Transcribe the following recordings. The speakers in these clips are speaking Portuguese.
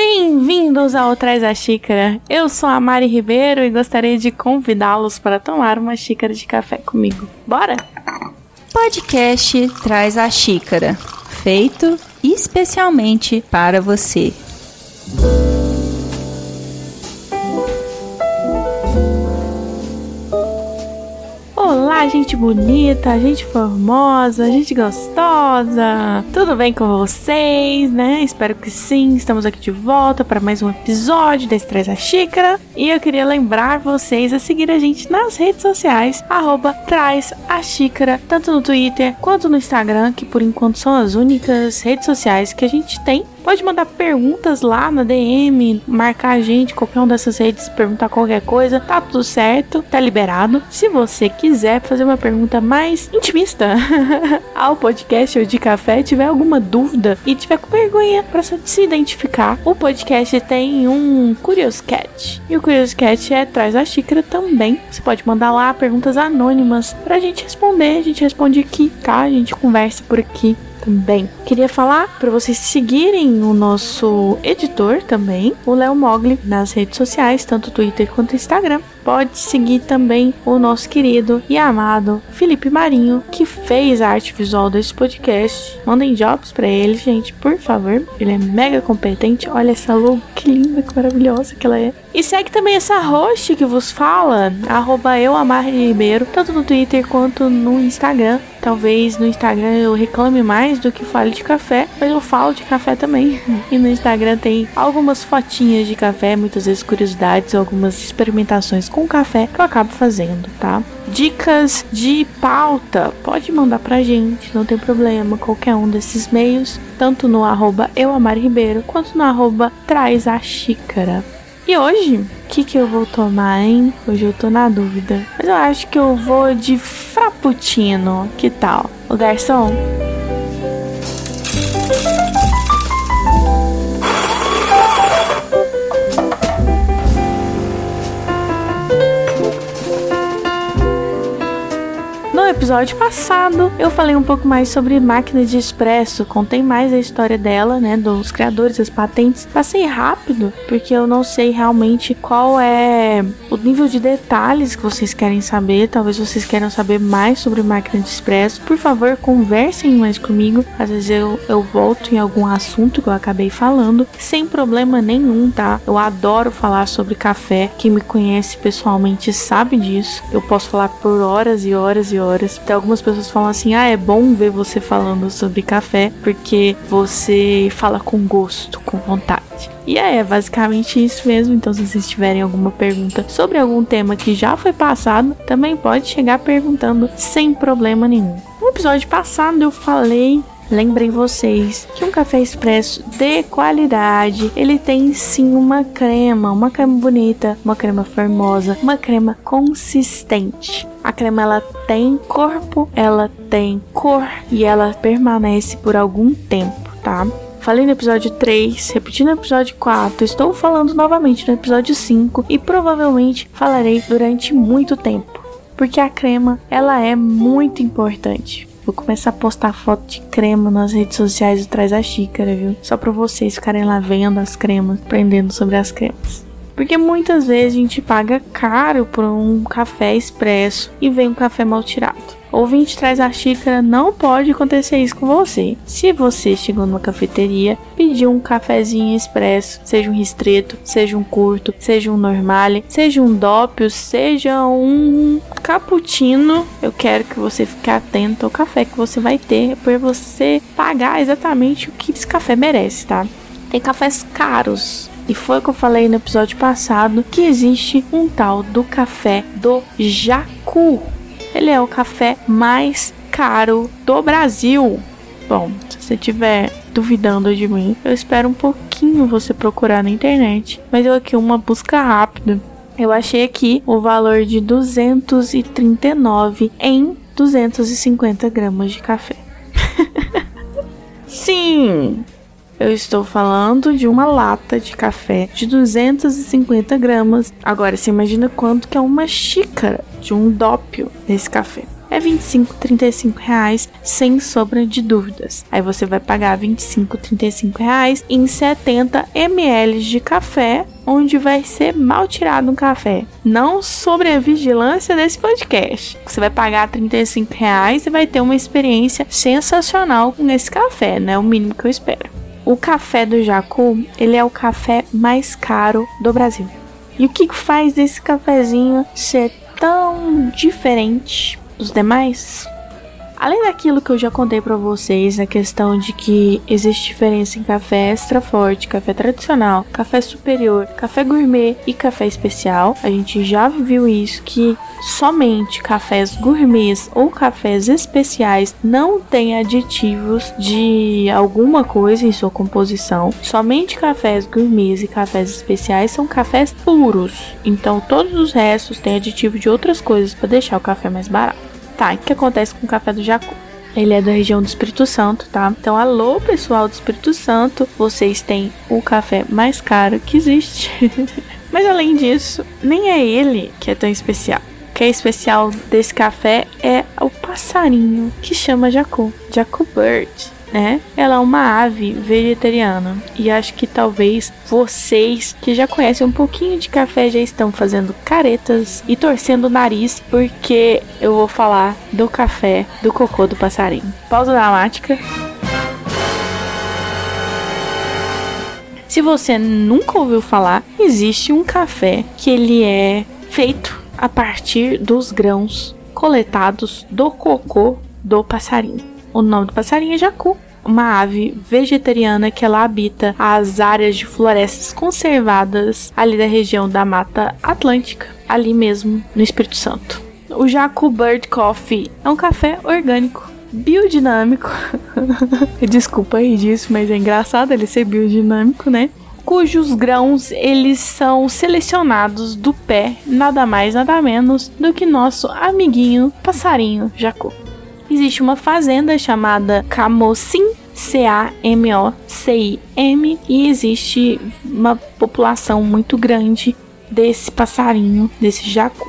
Bem-vindos ao Traz a Xícara. Eu sou a Mari Ribeiro e gostaria de convidá-los para tomar uma xícara de café comigo. Bora? Podcast Traz a Xícara, feito especialmente para você. Gente bonita, gente formosa, gente gostosa. Tudo bem com vocês, né? Espero que sim. Estamos aqui de volta para mais um episódio Traz a Xícara. E eu queria lembrar vocês a seguir a gente nas redes sociais, arroba Traz a Xícara, tanto no Twitter quanto no Instagram, que por enquanto são as únicas redes sociais que a gente tem Pode mandar perguntas lá na DM, marcar a gente, qualquer uma dessas redes, perguntar qualquer coisa. Tá tudo certo, tá liberado. Se você quiser fazer uma pergunta mais intimista ao podcast ou de café, tiver alguma dúvida e tiver com vergonha para se identificar, o podcast tem um Curious Cat. E o Curious Cat é traz a xícara também. Você pode mandar lá perguntas anônimas pra gente responder. A gente responde aqui, tá? A gente conversa por aqui também. Queria falar para vocês seguirem o nosso editor também, o Léo Mogli, nas redes sociais, tanto Twitter quanto Instagram pode seguir também o nosso querido e amado Felipe Marinho, que fez a arte visual desse podcast. Mandem jobs para ele, gente, por favor. Ele é mega competente. Olha essa logo, que linda, que maravilhosa que ela é. E segue também essa host que vos fala, arroba Ribeiro, tanto no Twitter quanto no Instagram. Talvez no Instagram eu reclame mais do que fale de café, mas eu falo de café também. E no Instagram tem algumas fotinhas de café, muitas vezes curiosidades, algumas experimentações com café que eu acabo fazendo, tá? Dicas de pauta, pode mandar pra gente, não tem problema, qualquer um desses meios, tanto no arroba Ribeiro quanto no arroba Traz a Xícara. E hoje, o que, que eu vou tomar, hein? Hoje eu tô na dúvida. Mas eu acho que eu vou de frappuccino. Que tal? O garçom? Episódio passado eu falei um pouco mais sobre máquina de expresso, contei mais a história dela, né, dos criadores, das patentes. Passei rápido, porque eu não sei realmente qual é o nível de detalhes que vocês querem saber. Talvez vocês queiram saber mais sobre máquina de expresso. Por favor, conversem mais comigo. Às vezes eu, eu volto em algum assunto que eu acabei falando, sem problema nenhum, tá? Eu adoro falar sobre café. Quem me conhece pessoalmente sabe disso. Eu posso falar por horas e horas e horas até algumas pessoas falam assim: ah, é bom ver você falando sobre café porque você fala com gosto, com vontade. E é, é basicamente isso mesmo. Então, se vocês tiverem alguma pergunta sobre algum tema que já foi passado, também pode chegar perguntando sem problema nenhum. No episódio passado eu falei Lembrem vocês que um café expresso de qualidade, ele tem sim uma crema, uma crema bonita, uma crema formosa, uma crema consistente. A crema ela tem corpo, ela tem cor e ela permanece por algum tempo, tá? Falei no episódio 3, repeti no episódio 4, estou falando novamente no episódio 5 e provavelmente falarei durante muito tempo, porque a crema ela é muito importante. Vou começar a postar foto de crema nas redes sociais atrás da xícara, viu? Só para vocês ficarem lá vendo as cremas, aprendendo sobre as cremas. Porque muitas vezes a gente paga caro por um café expresso e vem um café mal tirado. Ouvinte traz a xícara, não pode acontecer isso com você. Se você chegou numa cafeteria, pediu um cafezinho expresso, seja um ristreto, seja um curto, seja um normale, seja um doppio, seja um cappuccino, eu quero que você fique atento ao café que você vai ter para você pagar exatamente o que esse café merece, tá? Tem cafés caros, e foi o que eu falei no episódio passado que existe um tal do café do Jacu. Ele é o café mais caro do Brasil. Bom, se você estiver duvidando de mim, eu espero um pouquinho você procurar na internet. Mas eu aqui uma busca rápida. Eu achei aqui o valor de 239 em 250 gramas de café. Sim, eu estou falando de uma lata de café de 250 gramas. Agora, você imagina quanto que é uma xícara de um dópio desse café. é 25, 35 reais sem sombra de dúvidas. Aí você vai pagar 25, 35 reais em 70 ml de café, onde vai ser mal tirado um café. Não sobre a vigilância desse podcast. Você vai pagar 35 reais e vai ter uma experiência sensacional nesse café, né? O mínimo que eu espero. O café do Jacu, ele é o café mais caro do Brasil. E o que faz esse cafezinho ser tão diferente dos demais? Além daquilo que eu já contei para vocês, a questão de que existe diferença em café extra forte, café tradicional, café superior, café gourmet e café especial, a gente já viu isso que somente cafés gourmets ou cafés especiais não têm aditivos de alguma coisa em sua composição. Somente cafés gourmets e cafés especiais são cafés puros. Então todos os restos têm aditivo de outras coisas para deixar o café mais barato. Tá, o que acontece com o café do Jacu? Ele é da região do Espírito Santo, tá? Então, alô, pessoal do Espírito Santo, vocês têm o café mais caro que existe. Mas além disso, nem é ele que é tão especial. O que é especial desse café é o passarinho que chama Jacu, Jacu Bird né? Ela é uma ave vegetariana e acho que talvez vocês que já conhecem um pouquinho de café já estão fazendo caretas e torcendo o nariz porque eu vou falar do café do cocô do passarinho. Pausa dramática. Se você nunca ouviu falar, existe um café que ele é feito a partir dos grãos coletados do cocô do passarinho. O nome do passarinho é jacu, uma ave vegetariana que ela habita as áreas de florestas conservadas ali da região da Mata Atlântica, ali mesmo no Espírito Santo. O Jacu Bird Coffee é um café orgânico biodinâmico. Desculpa aí disso, mas é engraçado ele ser biodinâmico, né? Cujos grãos eles são selecionados do pé, nada mais nada menos do que nosso amiguinho passarinho jacu existe uma fazenda chamada Camocim, C-A-M-O-C-I-M, e existe uma população muito grande desse passarinho, desse jacu.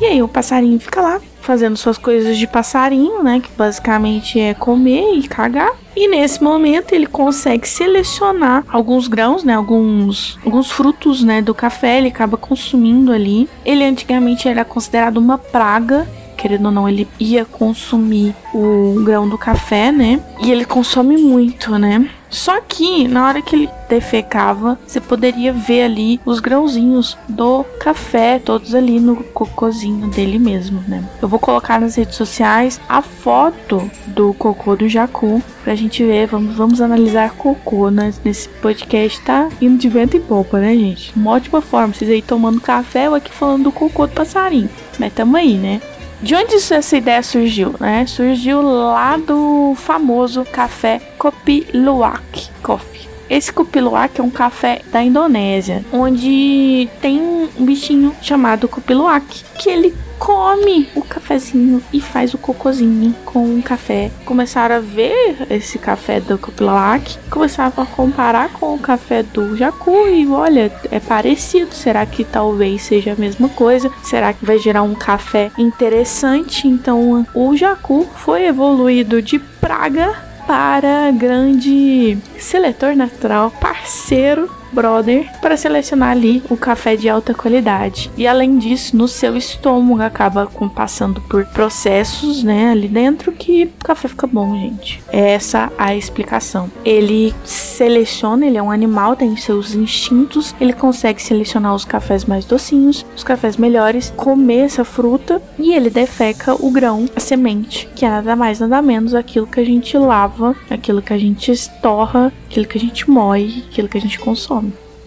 E aí o passarinho fica lá fazendo suas coisas de passarinho, né, que basicamente é comer e cagar. E nesse momento ele consegue selecionar alguns grãos, né, alguns alguns frutos, né, do café, ele acaba consumindo ali. Ele antigamente era considerado uma praga querendo ou não, ele ia consumir o grão do café, né? E ele consome muito, né? Só que na hora que ele defecava, você poderia ver ali os grãozinhos do café, todos ali no cocôzinho dele mesmo, né? Eu vou colocar nas redes sociais a foto do cocô do Jacu pra gente ver. Vamos, vamos analisar cocô né? nesse podcast. Tá indo de vento e popa, né, gente? Uma ótima forma. Vocês aí tomando café, eu aqui falando do cocô do passarinho. Mas tamo aí, né? De onde essa ideia surgiu, né? Surgiu lá do famoso café Kopi Luwak Coffee. Esse Kopi Luwak é um café da Indonésia, onde tem um bichinho chamado Kopi Luwak, que ele come o cafezinho e faz o cocôzinho com o café. Começaram a ver esse café do Copilac, começaram a comparar com o café do Jacu e olha, é parecido. Será que talvez seja a mesma coisa? Será que vai gerar um café interessante? Então, o Jacu foi evoluído de praga para grande seletor natural, parceiro brother para selecionar ali o café de alta qualidade. E além disso, no seu estômago acaba com, passando por processos, né, ali dentro que o café fica bom, gente. É essa a explicação. Ele seleciona, ele é um animal, tem seus instintos, ele consegue selecionar os cafés mais docinhos, os cafés melhores, comer essa fruta e ele defeca o grão, a semente, que é nada mais nada menos aquilo que a gente lava, aquilo que a gente estorra, aquilo que a gente moe, aquilo que a gente consome.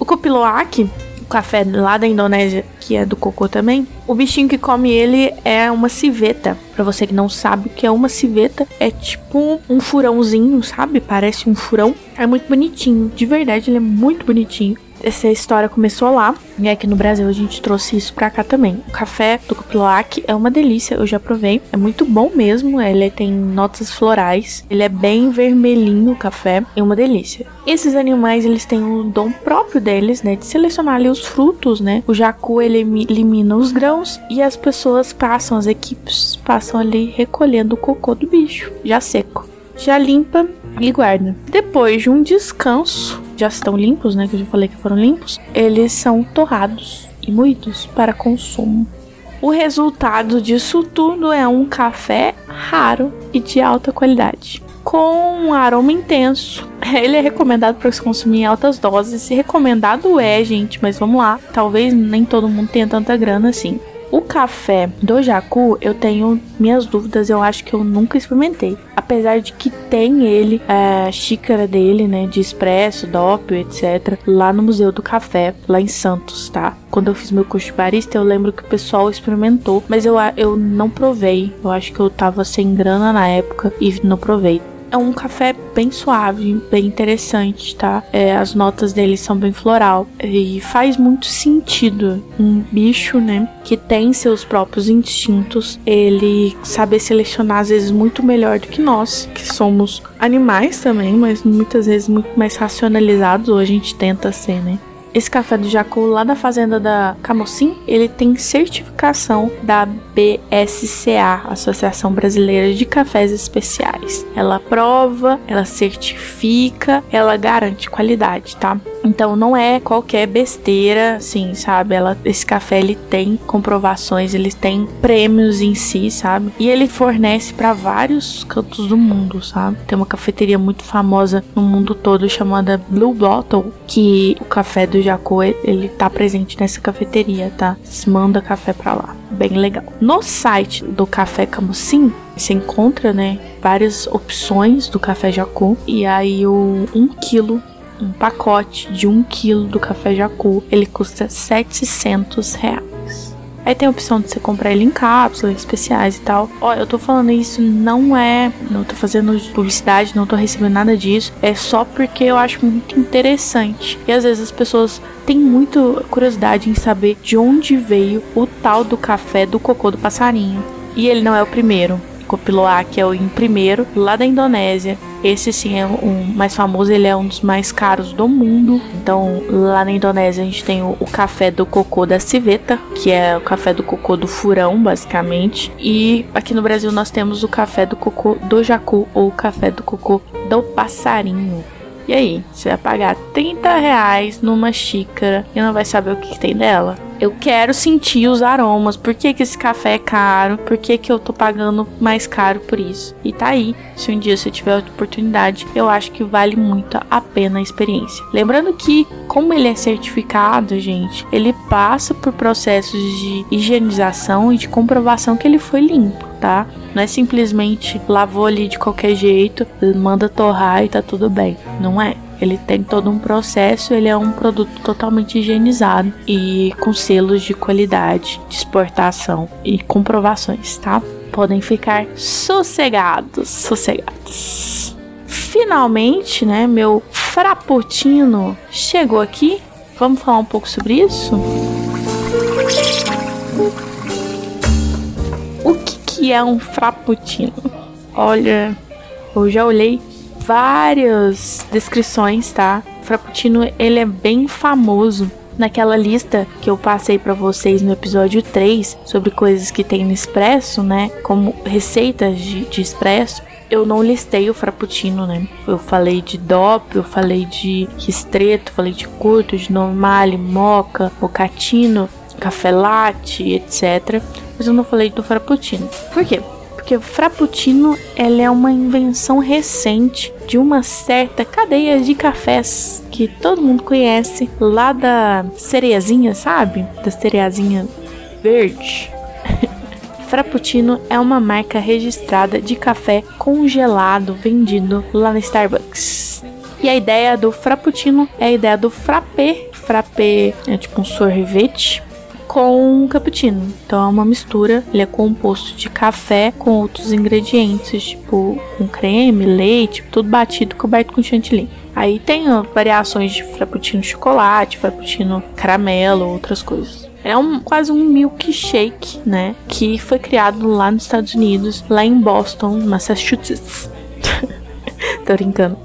O Kupiloak, o café lá da Indonésia, que é do cocô também, o bichinho que come ele é uma civeta. Para você que não sabe o que é uma civeta, é tipo um furãozinho, sabe? Parece um furão. É muito bonitinho, de verdade ele é muito bonitinho essa história começou lá e aqui no Brasil a gente trouxe isso pra cá também. O café do Cupilac é uma delícia, eu já provei. É muito bom mesmo, ele tem notas florais, ele é bem vermelhinho o café, é uma delícia. Esses animais, eles têm o dom próprio deles, né, de selecionar ali os frutos, né? O jacu, ele elimina os grãos e as pessoas passam, as equipes passam ali recolhendo o cocô do bicho, já seco. Já limpa e guarda. Depois de um descanso, já estão limpos, né? Que eu já falei que foram limpos. Eles são torrados e moídos para consumo. O resultado disso tudo é um café raro e de alta qualidade. Com um aroma intenso. Ele é recomendado para se consumir em altas doses. E recomendado é, gente, mas vamos lá. Talvez nem todo mundo tenha tanta grana assim. O café do Jacu, eu tenho minhas dúvidas, eu acho que eu nunca experimentei. Apesar de que tem ele, a xícara dele, né, de expresso, dópio, etc, lá no Museu do Café, lá em Santos, tá? Quando eu fiz meu curso de barista, eu lembro que o pessoal experimentou, mas eu, eu não provei. Eu acho que eu tava sem grana na época e não provei. É um café bem suave, bem interessante, tá? É, as notas dele são bem floral e faz muito sentido um bicho, né, que tem seus próprios instintos, ele saber selecionar às vezes muito melhor do que nós, que somos animais também, mas muitas vezes muito mais racionalizados, ou a gente tenta ser, né? Esse café do Jacu lá da fazenda da Camocim, ele tem certificação da BSCA, Associação Brasileira de Cafés Especiais. Ela prova, ela certifica, ela garante qualidade, tá? Então não é qualquer besteira, assim, sabe? Ela, esse café ele tem comprovações, ele tem prêmios em si, sabe? E ele fornece para vários cantos do mundo, sabe? Tem uma cafeteria muito famosa no mundo todo chamada Blue Bottle, que o café do Jacó ele tá presente nessa cafeteria, tá? Se manda café para lá, bem legal. No site do Café Camusim você encontra, né, várias opções do café Jacó e aí o 1 um quilo um pacote de 1 um quilo do café Jacu, ele custa 700 reais. Aí tem a opção de você comprar ele em cápsulas especiais e tal. Ó, eu tô falando isso não é, não tô fazendo publicidade, não tô recebendo nada disso. É só porque eu acho muito interessante. E às vezes as pessoas têm muito curiosidade em saber de onde veio o tal do café do cocô do passarinho. E ele não é o primeiro. Copiloa, que é o em primeiro, lá da Indonésia. Esse sim é um mais famoso, ele é um dos mais caros do mundo. Então, lá na Indonésia a gente tem o, o, café do cocô da civeta, que é o café do cocô do furão, basicamente. E aqui no Brasil nós temos o café do cocô do jacu ou o café do cocô do passarinho. E aí, você vai pagar 30 reais numa xícara e não vai saber o que, que tem dela? Eu quero sentir os aromas. Por que, que esse café é caro? Por que, que eu tô pagando mais caro por isso? E tá aí. Se um dia você tiver oportunidade, eu acho que vale muito a pena a experiência. Lembrando que, como ele é certificado, gente, ele passa por processos de higienização e de comprovação que ele foi limpo, tá? Não é simplesmente lavou ali de qualquer jeito, manda torrar e tá tudo bem. Não é. Ele tem todo um processo, ele é um produto totalmente higienizado e com selos de qualidade, de exportação e comprovações, tá? Podem ficar sossegados, sossegados. Finalmente, né, meu frappuccino chegou aqui. Vamos falar um pouco sobre isso? O que, que é um frappuccino? Olha, eu já olhei várias descrições, tá? Frappuccino, ele é bem famoso naquela lista que eu passei para vocês no episódio 3 sobre coisas que tem no expresso, né? Como receitas de, de expresso. Eu não listei o frappuccino, né? Eu falei de DOP, eu falei de ristreto, falei de curto, de normale, moca, mocatino, café latte, etc. Mas eu não falei do frappuccino. Por quê? Porque o Frappuccino é uma invenção recente de uma certa cadeia de cafés que todo mundo conhece lá da cereazinha, sabe? Da cereazinha verde. Frappuccino é uma marca registrada de café congelado vendido lá na Starbucks. E a ideia do Frappuccino é a ideia do frappé. Frappé é tipo um sorvete com cappuccino. Então é uma mistura, ele é composto de café com outros ingredientes, tipo com creme, leite, tudo batido coberto com chantilly. Aí tem variações de frappuccino chocolate, frappuccino caramelo, outras coisas. É um, quase um milkshake, né? Que foi criado lá nos Estados Unidos, lá em Boston, Massachusetts. Tô brincando.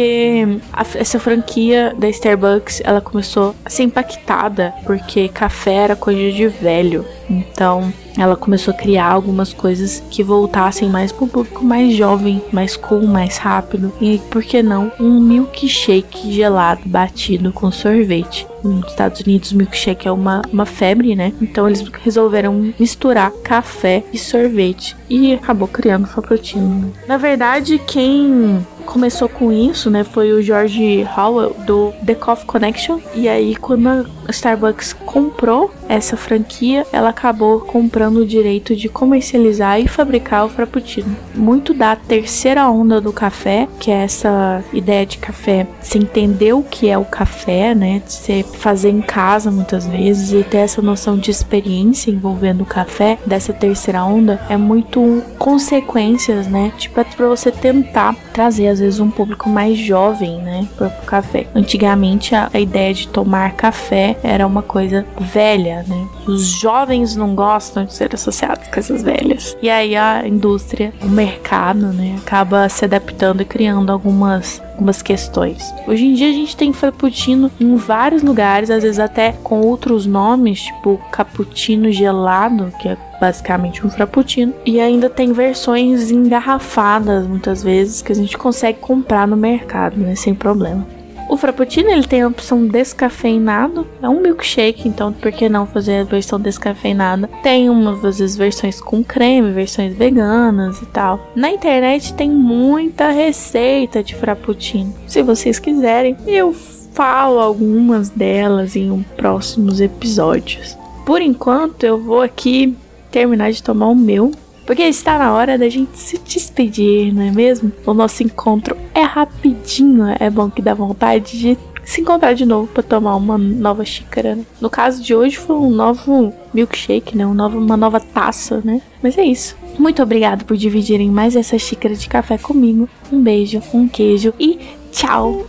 Porque a, essa franquia da Starbucks ela começou a ser impactada porque café era coisa de velho. Então ela começou a criar algumas coisas que voltassem mais para o público mais jovem, mais cool, mais rápido. E por que não um milkshake gelado batido com sorvete? Nos Estados Unidos, milkshake é uma, uma febre, né? Então eles resolveram misturar café e sorvete e acabou criando o frappuccino. Na verdade, quem começou com isso, né, foi o George Howell do The Coffee Connection. E aí, quando a Starbucks comprou essa franquia, ela acabou comprando o direito de comercializar e fabricar o frappuccino. Muito da terceira onda do café, que é essa ideia de café, se entender o que é o café, né, de você fazer em casa muitas vezes e ter essa noção de experiência envolvendo o café dessa terceira onda, é muito consequências, né, tipo é para você tentar trazer às vezes um público mais jovem, né, o café. Antigamente a, a ideia de tomar café era uma coisa velha, né? Os jovens não gostam de ser associados com essas velhas. E aí a indústria, o mercado, né, acaba se adaptando e criando algumas algumas questões. Hoje em dia a gente tem frappuccino em vários lugares, às vezes até com outros nomes, tipo cappuccino gelado, que é basicamente um frappuccino, e ainda tem versões engarrafadas muitas vezes que a gente consegue comprar no mercado, né, sem problema. O Frappuccino ele tem a opção descafeinado, é um milkshake, então por que não fazer a versão descafeinada? Tem umas vezes versões com creme, versões veganas e tal. Na internet tem muita receita de Frappuccino. Se vocês quiserem, eu falo algumas delas em próximos episódios. Por enquanto, eu vou aqui terminar de tomar o meu porque está na hora da gente se despedir, não é mesmo? O nosso encontro é rapidinho, é bom que dá vontade de se encontrar de novo para tomar uma nova xícara. Né? No caso de hoje foi um novo milkshake, né? Um novo, uma nova taça, né? Mas é isso. Muito obrigado por dividirem mais essa xícara de café comigo. Um beijo, um queijo e tchau!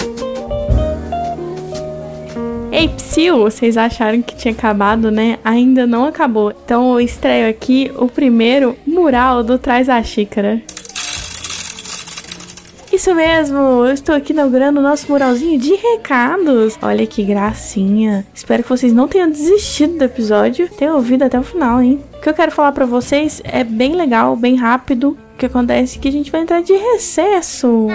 Psyu, vocês acharam que tinha acabado, né? Ainda não acabou. Então eu estreio aqui o primeiro mural do Traz a Xícara. Isso mesmo, eu estou aqui inaugurando o nosso muralzinho de recados. Olha que gracinha. Espero que vocês não tenham desistido do episódio, tenham ouvido até o final, hein? O que eu quero falar para vocês é bem legal, bem rápido. O que acontece é que a gente vai entrar de recesso.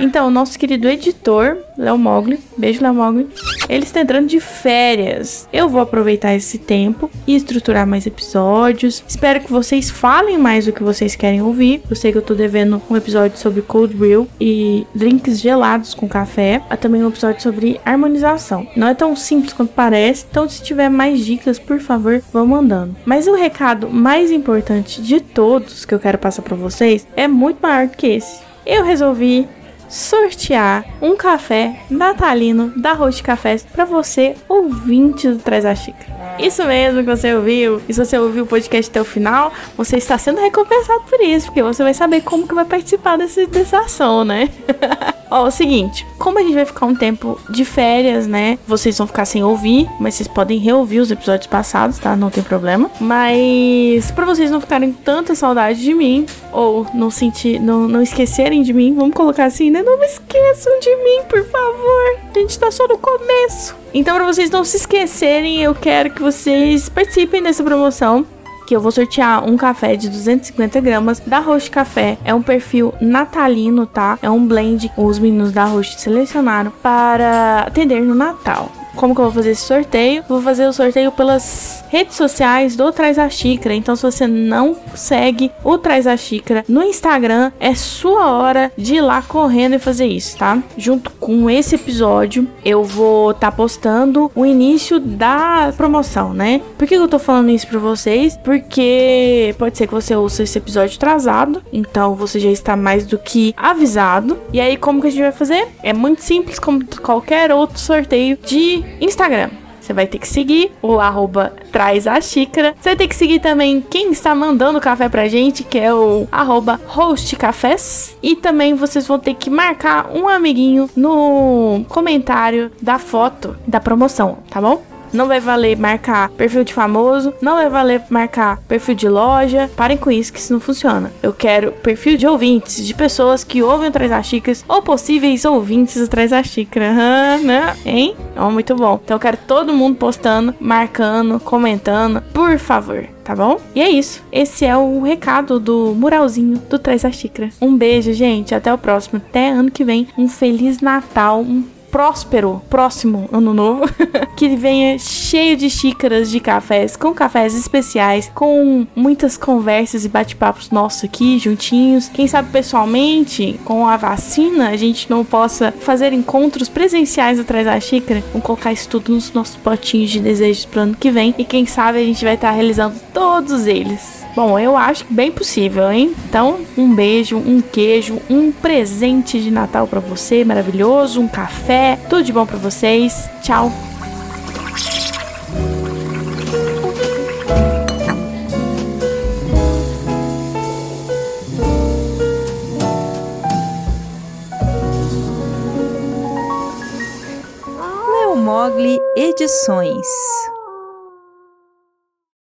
Então, o nosso querido editor, Léo Mogli, beijo Léo Mogli, ele está entrando de férias. Eu vou aproveitar esse tempo e estruturar mais episódios. Espero que vocês falem mais o que vocês querem ouvir. Eu sei que eu tô devendo um episódio sobre cold brew e drinks gelados com café. Há também um episódio sobre harmonização. Não é tão simples quanto parece, então se tiver mais dicas, por favor, vão mandando. Mas o recado mais importante de todos que eu quero passar para vocês é muito maior que esse. Eu resolvi sortear um café natalino da Roast Cafés para você, ouvinte do Traz a Xícara. Isso mesmo que você ouviu. E se você ouviu o podcast até o final, você está sendo recompensado por isso, porque você vai saber como que vai participar desse, dessa ação, né? Ó, o seguinte, como a gente vai ficar um tempo de férias, né? Vocês vão ficar sem ouvir, mas vocês podem reouvir os episódios passados, tá? Não tem problema. Mas para vocês não ficarem tanta saudade de mim ou não sentir, não, não esquecerem de mim, vamos colocar assim, né? Não me esqueçam de mim, por favor. A gente tá só no começo. Então, para vocês não se esquecerem, eu quero que vocês participem dessa promoção que eu vou sortear um café de 250 gramas da Roche Café. É um perfil natalino, tá? É um blend os meninos da Roche selecionaram para atender no Natal. Como que eu vou fazer esse sorteio? Vou fazer o sorteio pelas redes sociais do Traz a Xícara. Então, se você não segue o Traz a Xícara no Instagram, é sua hora de ir lá correndo e fazer isso, tá? Junto com esse episódio, eu vou estar tá postando o início da promoção, né? Por que eu tô falando isso pra vocês? Porque pode ser que você ouça esse episódio atrasado, então você já está mais do que avisado. E aí, como que a gente vai fazer? É muito simples, como qualquer outro sorteio de Instagram. Você vai ter que seguir o arroba traz a xícara. Você vai ter que seguir também quem está mandando café pra gente, que é o arroba hostcafés. E também vocês vão ter que marcar um amiguinho no comentário da foto da promoção, tá bom? Não vai valer marcar perfil de famoso, não vai valer marcar perfil de loja. Parem com isso que isso não funciona. Eu quero perfil de ouvintes, de pessoas que ouvem atrás das xícaras ou possíveis ouvintes atrás da xícara. Né? Hein? Oh, muito bom. Então eu quero todo mundo postando, marcando, comentando, por favor tá bom? E é isso. Esse é o recado do muralzinho do Traz a Xícara. Um beijo, gente. Até o próximo. Até ano que vem. Um Feliz Natal. Um próspero próximo ano novo que venha cheio de xícaras de cafés, com cafés especiais, com muitas conversas e bate-papos nossos aqui juntinhos. Quem sabe pessoalmente, com a vacina, a gente não possa fazer encontros presenciais atrás da xícara. Vamos colocar isso tudo nos nossos potinhos de desejos pro ano que vem e quem sabe a gente vai estar realizando todos eles. Bom, eu acho bem possível, hein? Então, um beijo, um queijo, um presente de Natal para você, maravilhoso, um café, tudo de bom para vocês. Tchau. Mogli Edições.